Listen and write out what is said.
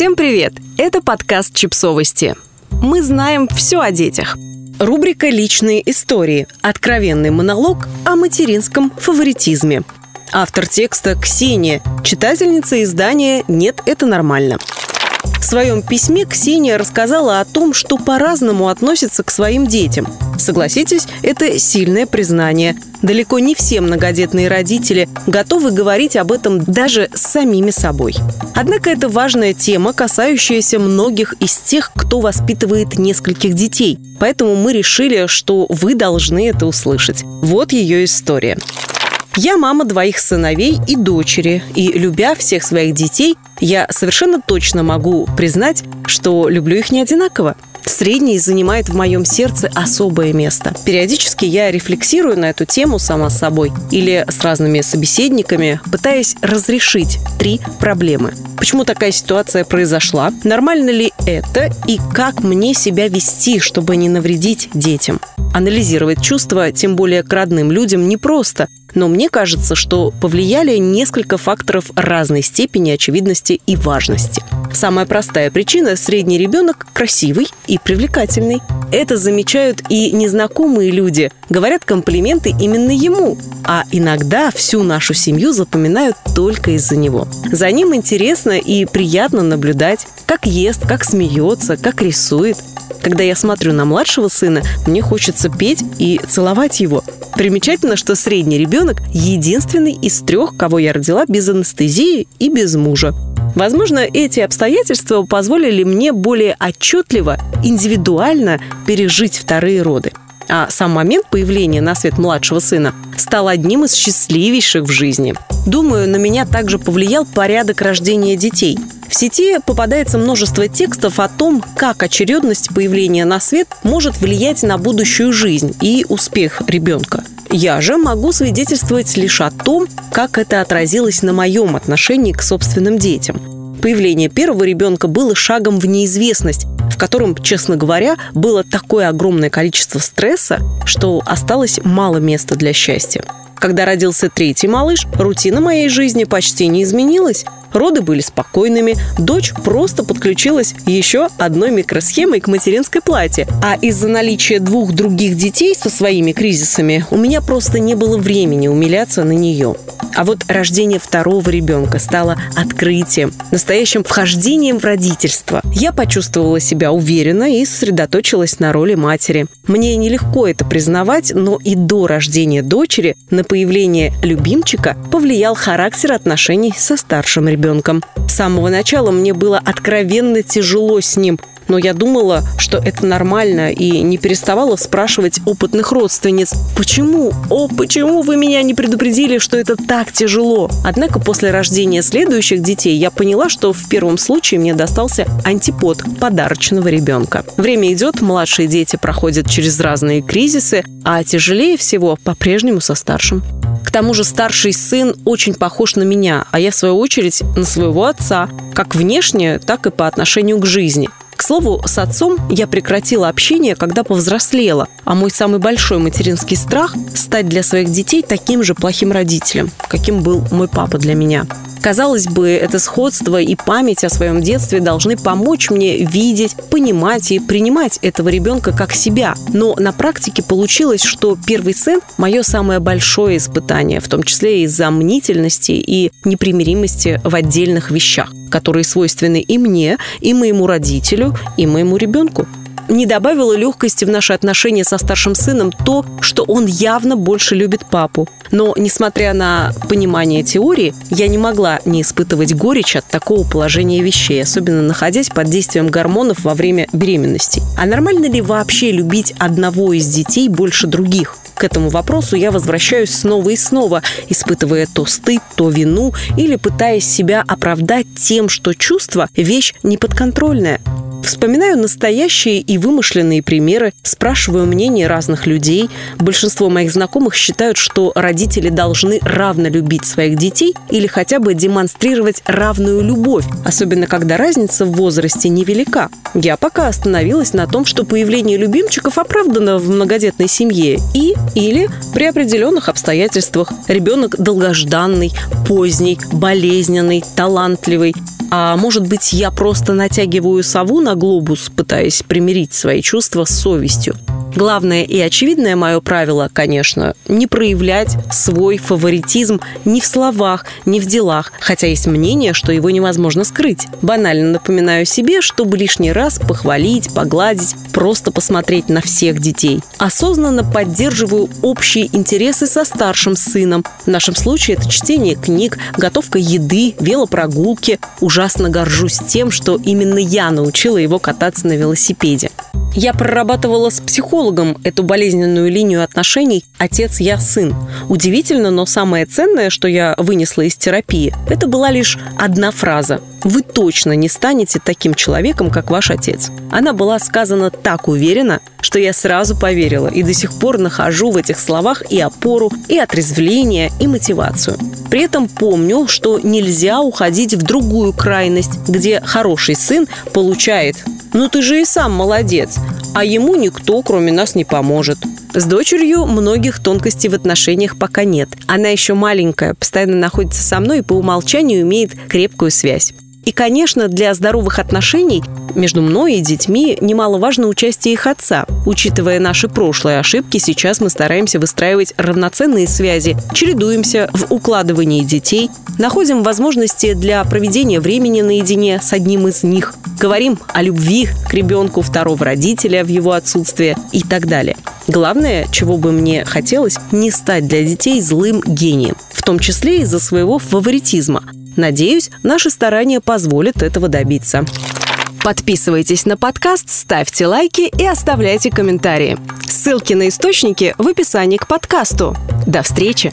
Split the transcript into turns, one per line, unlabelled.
Всем привет! Это подкаст «Чипсовости». Мы знаем все о детях. Рубрика «Личные истории». Откровенный монолог о материнском фаворитизме. Автор текста Ксения, читательница издания «Нет, это нормально». В своем письме Ксения рассказала о том, что по-разному относится к своим детям. Согласитесь, это сильное признание. Далеко не все многодетные родители готовы говорить об этом даже с самими собой. Однако это важная тема, касающаяся многих из тех, кто воспитывает нескольких детей. Поэтому мы решили, что вы должны это услышать. Вот ее история. Я мама двоих сыновей и дочери, и любя всех своих детей, я совершенно точно могу признать, что люблю их не одинаково. Средний занимает в моем сердце особое место. Периодически я рефлексирую на эту тему сама с собой или с разными собеседниками, пытаясь разрешить три проблемы. Почему такая ситуация произошла? Нормально ли это? И как мне себя вести, чтобы не навредить детям? Анализировать чувства, тем более к родным людям, непросто, но мне кажется, что повлияли несколько факторов разной степени очевидности и важности. Самая простая причина – средний ребенок красивый и привлекательный. Это замечают и незнакомые люди, говорят комплименты именно ему, а иногда всю нашу семью запоминают только из-за него. За ним интересно и приятно наблюдать, как ест, как смеется, как рисует. Когда я смотрю на младшего сына, мне хочется петь и целовать его. Примечательно, что средний ребенок – единственный из трех, кого я родила без анестезии и без мужа. Возможно, эти обстоятельства позволили мне более отчетливо, индивидуально пережить вторые роды. А сам момент появления на свет младшего сына стал одним из счастливейших в жизни. Думаю, на меня также повлиял порядок рождения детей. В сети попадается множество текстов о том, как очередность появления на свет может влиять на будущую жизнь и успех ребенка. Я же могу свидетельствовать лишь о том, как это отразилось на моем отношении к собственным детям. Появление первого ребенка было шагом в неизвестность, в котором, честно говоря, было такое огромное количество стресса, что осталось мало места для счастья. Когда родился третий малыш, рутина моей жизни почти не изменилась. Роды были спокойными, дочь просто подключилась еще одной микросхемой к материнской плате. А из-за наличия двух других детей со своими кризисами у меня просто не было времени умиляться на нее. А вот рождение второго ребенка стало открытием, настоящим вхождением в родительство. Я почувствовала себя уверенно и сосредоточилась на роли матери. Мне нелегко это признавать, но и до рождения дочери на появление любимчика повлиял характер отношений со старшим ребенком. С самого начала мне было откровенно тяжело с ним, но я думала, что это нормально и не переставала спрашивать опытных родственниц, почему, о, почему вы меня не предупредили, что это так тяжело? Однако после рождения следующих детей я поняла, что в первом случае мне достался антипод подарочного ребенка. Время идет, младшие дети проходят через разные кризисы, а тяжелее всего по-прежнему со старшим. К тому же старший сын очень похож на меня, а я, в свою очередь, на своего отца, как внешне, так и по отношению к жизни. К слову, с отцом я прекратила общение, когда повзрослела, а мой самый большой материнский страх – стать для своих детей таким же плохим родителем, каким был мой папа для меня. Казалось бы, это сходство и память о своем детстве должны помочь мне видеть, понимать и принимать этого ребенка как себя. Но на практике получилось, что первый сын – мое самое большое испытание, в том числе из-за мнительности и непримиримости в отдельных вещах, которые свойственны и мне, и моему родителю, и моему ребенку не добавило легкости в наши отношения со старшим сыном то, что он явно больше любит папу. Но, несмотря на понимание теории, я не могла не испытывать горечь от такого положения вещей, особенно находясь под действием гормонов во время беременности. А нормально ли вообще любить одного из детей больше других? К этому вопросу я возвращаюсь снова и снова, испытывая то стыд, то вину или пытаясь себя оправдать тем, что чувство – вещь неподконтрольная. Вспоминаю настоящие и вымышленные примеры, спрашиваю мнение разных людей. Большинство моих знакомых считают, что родители должны равно любить своих детей или хотя бы демонстрировать равную любовь, особенно когда разница в возрасте невелика. Я пока остановилась на том, что появление любимчиков оправдано в многодетной семье и или при определенных обстоятельствах. Ребенок долгожданный, поздний, болезненный, талантливый А может быть, я просто натягиваю сову на глобус, пытаясь примирить свои чувства с совестью. Главное и очевидное мое правило, конечно, не проявлять свой фаворитизм ни в словах, ни в делах, хотя есть мнение, что его невозможно скрыть. Банально напоминаю себе, чтобы лишний раз похвалить, погладить, просто посмотреть на всех детей. Осознанно поддерживаю общие интересы со старшим сыном. В нашем случае это чтение книг, готовка еды, велопрогулки. Ужасно горжусь тем, что именно я научила его кататься на велосипеде. Я прорабатывала с психологом эту болезненную линию отношений «отец, я, сын». Удивительно, но самое ценное, что я вынесла из терапии, это была лишь одна фраза. «Вы точно не станете таким человеком, как ваш отец». Она была сказана так уверенно, что я сразу поверила и до сих пор нахожу в этих словах и опору, и отрезвление, и мотивацию. При этом помню, что нельзя уходить в другую крайность, где хороший сын получает «Ну ты же и сам молодец, а ему никто, кроме нас, не поможет». С дочерью многих тонкостей в отношениях пока нет. Она еще маленькая, постоянно находится со мной и по умолчанию имеет крепкую связь. И, конечно, для здоровых отношений между мной и детьми немаловажно участие их отца. Учитывая наши прошлые ошибки, сейчас мы стараемся выстраивать равноценные связи, чередуемся в укладывании детей, находим возможности для проведения времени наедине с одним из них, говорим о любви к ребенку второго родителя в его отсутствие и так далее. Главное, чего бы мне хотелось, не стать для детей злым гением, в том числе из-за своего фаворитизма. Надеюсь, наши старания позволят этого добиться. Подписывайтесь на подкаст, ставьте лайки и оставляйте комментарии. Ссылки на источники в описании к подкасту. До встречи!